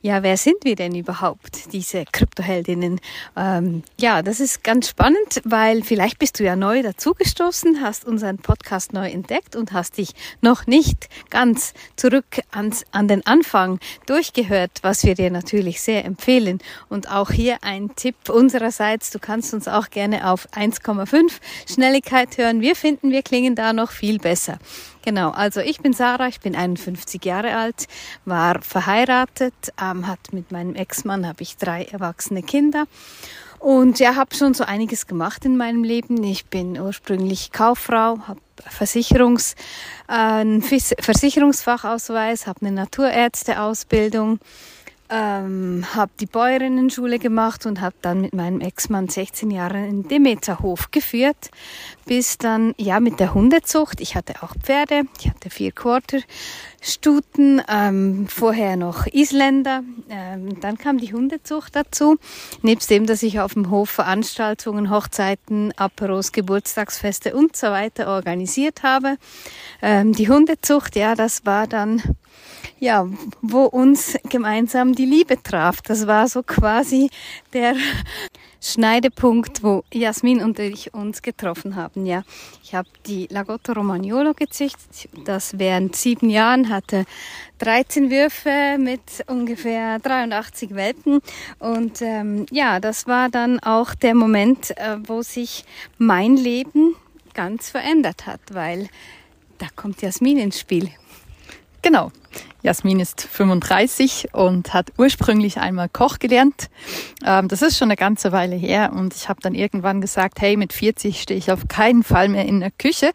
Ja, wer sind wir denn überhaupt, diese Kryptoheldinnen? Ähm, ja, das ist ganz spannend, weil vielleicht bist du ja neu dazugestoßen, hast unseren Podcast neu entdeckt und hast dich noch nicht ganz zurück ans, an den Anfang durchgehört, was wir dir natürlich sehr empfehlen. Und auch hier ein Tipp unsererseits, du kannst uns auch gerne auf 1,5 Schnelligkeit hören. Wir finden, wir klingen da noch viel besser. Genau, also ich bin Sarah, ich bin 51 Jahre alt, war verheiratet, ähm, hat mit meinem Ex-Mann habe ich drei erwachsene Kinder und ja, habe schon so einiges gemacht in meinem Leben. Ich bin ursprünglich Kauffrau, habe Versicherungs, äh, Versicherungsfachausweis, habe eine Naturärzteausbildung ähm, habe die Bäuerinnenschule gemacht und habe dann mit meinem Ex-Mann 16 Jahre in Demeterhof geführt, bis dann ja mit der Hundezucht. Ich hatte auch Pferde, ich hatte vier Quarter Stuten, ähm, vorher noch Isländer. Ähm, dann kam die Hundezucht dazu. Nebst dem, dass ich auf dem Hof Veranstaltungen, Hochzeiten, Aperos, Geburtstagsfeste und so weiter organisiert habe. Ähm, die Hundezucht, ja, das war dann ja, wo uns gemeinsam die Liebe traf. Das war so quasi der Schneidepunkt, wo Jasmin und ich uns getroffen haben. Ja, ich habe die Lagotto Romagnolo gezüchtet. Das während sieben Jahren hatte 13 Würfe mit ungefähr 83 Welpen. Und ähm, ja, das war dann auch der Moment, äh, wo sich mein Leben ganz verändert hat, weil da kommt Jasmin ins Spiel. Genau. Jasmin ist 35 und hat ursprünglich einmal Koch gelernt. Ähm, das ist schon eine ganze Weile her und ich habe dann irgendwann gesagt, hey, mit 40 stehe ich auf keinen Fall mehr in der Küche.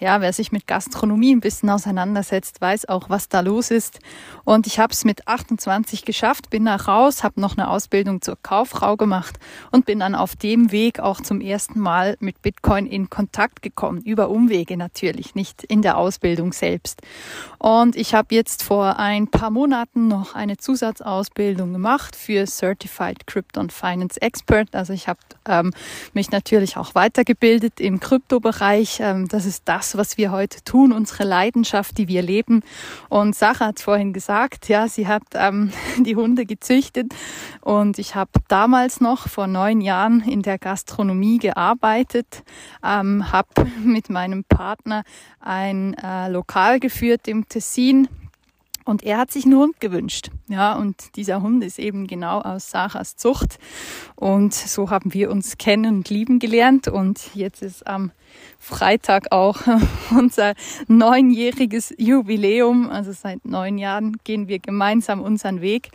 Ja, wer sich mit Gastronomie ein bisschen auseinandersetzt, weiß auch, was da los ist. Und ich habe es mit 28 geschafft, bin nach raus, habe noch eine Ausbildung zur Kauffrau gemacht und bin dann auf dem Weg auch zum ersten Mal mit Bitcoin in Kontakt gekommen. Über Umwege natürlich, nicht in der Ausbildung selbst. Und ich habe jetzt vor vor ein paar Monaten noch eine Zusatzausbildung gemacht für Certified Krypton Finance Expert. Also ich habe ähm, mich natürlich auch weitergebildet im Kryptobereich. Ähm, das ist das, was wir heute tun, unsere Leidenschaft, die wir leben. Und Sacha hat vorhin gesagt, ja, sie hat ähm, die Hunde gezüchtet und ich habe damals noch vor neun Jahren in der Gastronomie gearbeitet, ähm, habe mit meinem Partner ein äh, Lokal geführt im Tessin und er hat sich einen Hund gewünscht. Ja, und dieser Hund ist eben genau aus Sarahs Zucht. Und so haben wir uns kennen und lieben gelernt. Und jetzt ist am Freitag auch unser neunjähriges Jubiläum. Also seit neun Jahren gehen wir gemeinsam unseren Weg.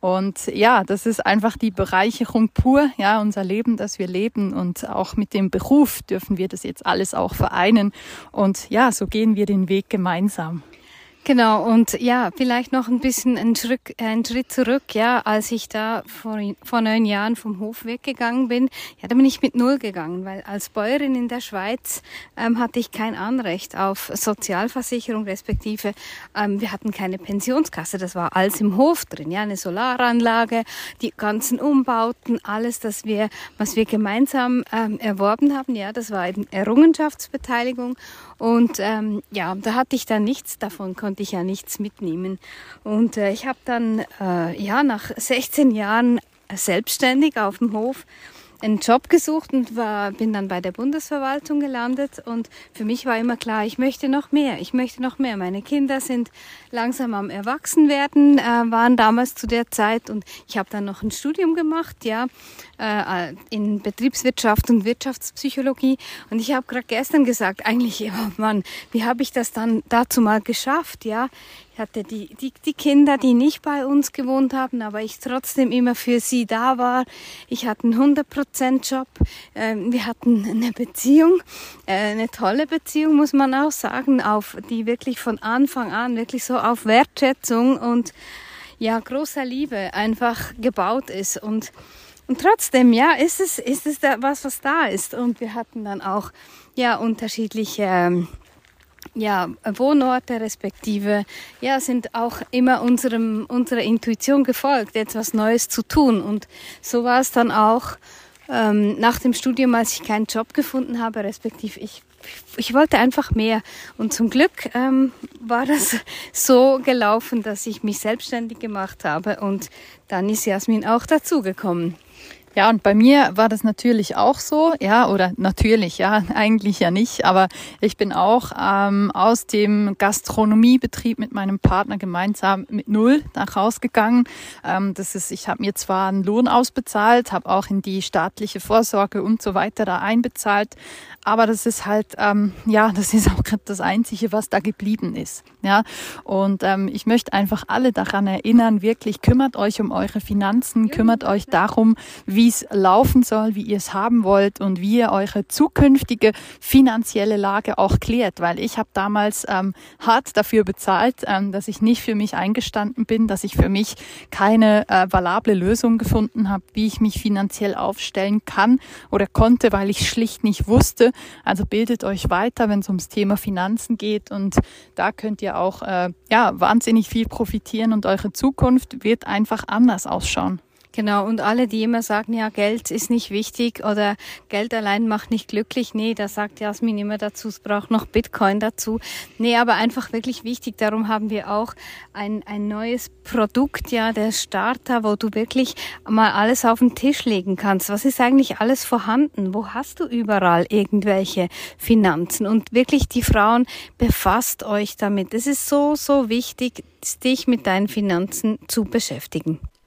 Und ja, das ist einfach die Bereicherung pur, ja, unser Leben, das wir leben. Und auch mit dem Beruf dürfen wir das jetzt alles auch vereinen. Und ja, so gehen wir den Weg gemeinsam. Genau, und ja, vielleicht noch ein bisschen ein Schritt, ein Schritt zurück, ja, als ich da vor, vor neun Jahren vom Hof weggegangen bin, ja, da bin ich mit Null gegangen, weil als Bäuerin in der Schweiz ähm, hatte ich kein Anrecht auf Sozialversicherung, respektive ähm, wir hatten keine Pensionskasse, das war alles im Hof drin, ja, eine Solaranlage, die ganzen Umbauten, alles, das wir, was wir gemeinsam ähm, erworben haben, ja, das war eben Errungenschaftsbeteiligung. Und ähm, ja, da hatte ich dann nichts davon, konnte ich ja nichts mitnehmen. Und äh, ich habe dann äh, ja nach 16 Jahren selbstständig auf dem Hof einen Job gesucht und war, bin dann bei der Bundesverwaltung gelandet. Und für mich war immer klar, ich möchte noch mehr, ich möchte noch mehr. Meine Kinder sind langsam am Erwachsenwerden, äh, waren damals zu der Zeit und ich habe dann noch ein Studium gemacht, ja, äh, in Betriebswirtschaft und Wirtschaftspsychologie. Und ich habe gerade gestern gesagt, eigentlich, oh Mann, wie habe ich das dann dazu mal geschafft, ja? Ich hatte die, die, die Kinder, die nicht bei uns gewohnt haben, aber ich trotzdem immer für sie da war. Ich hatte einen 100% Job. Ähm, wir hatten eine Beziehung, äh, eine tolle Beziehung, muss man auch sagen, auf die wirklich von Anfang an wirklich so auf Wertschätzung und ja, großer Liebe einfach gebaut ist. Und, und trotzdem, ja, ist es, ist es da was, was da ist. Und wir hatten dann auch, ja, unterschiedliche, ähm, ja, Wohnorte respektive, ja, sind auch immer unserem, unserer Intuition gefolgt, etwas Neues zu tun. Und so war es dann auch ähm, nach dem Studium, als ich keinen Job gefunden habe, respektive ich ich wollte einfach mehr. Und zum Glück ähm, war das so gelaufen, dass ich mich selbstständig gemacht habe und dann ist Jasmin auch dazugekommen. Ja, und bei mir war das natürlich auch so, ja, oder natürlich, ja, eigentlich ja nicht, aber ich bin auch ähm, aus dem Gastronomiebetrieb mit meinem Partner gemeinsam mit null nach rausgegangen. Ähm, das ist, ich habe mir zwar einen Lohn ausbezahlt, habe auch in die staatliche Vorsorge und so weiter da einbezahlt, aber das ist halt, ähm, ja, das ist auch gerade das Einzige, was da geblieben ist, ja. Und ähm, ich möchte einfach alle daran erinnern, wirklich kümmert euch um eure Finanzen, kümmert euch darum, wie wie es laufen soll, wie ihr es haben wollt und wie ihr eure zukünftige finanzielle Lage auch klärt, weil ich habe damals ähm, hart dafür bezahlt, ähm, dass ich nicht für mich eingestanden bin, dass ich für mich keine äh, valable Lösung gefunden habe, wie ich mich finanziell aufstellen kann oder konnte, weil ich schlicht nicht wusste. Also bildet euch weiter, wenn es ums Thema Finanzen geht und da könnt ihr auch äh, ja wahnsinnig viel profitieren und eure Zukunft wird einfach anders ausschauen. Genau, und alle, die immer sagen, ja, Geld ist nicht wichtig oder Geld allein macht nicht glücklich, nee, da sagt Jasmin immer dazu, es braucht noch Bitcoin dazu. Nee, aber einfach wirklich wichtig, darum haben wir auch ein, ein neues Produkt, ja, der Starter, wo du wirklich mal alles auf den Tisch legen kannst. Was ist eigentlich alles vorhanden? Wo hast du überall irgendwelche Finanzen? Und wirklich die Frauen, befasst euch damit. Es ist so, so wichtig, dich mit deinen Finanzen zu beschäftigen.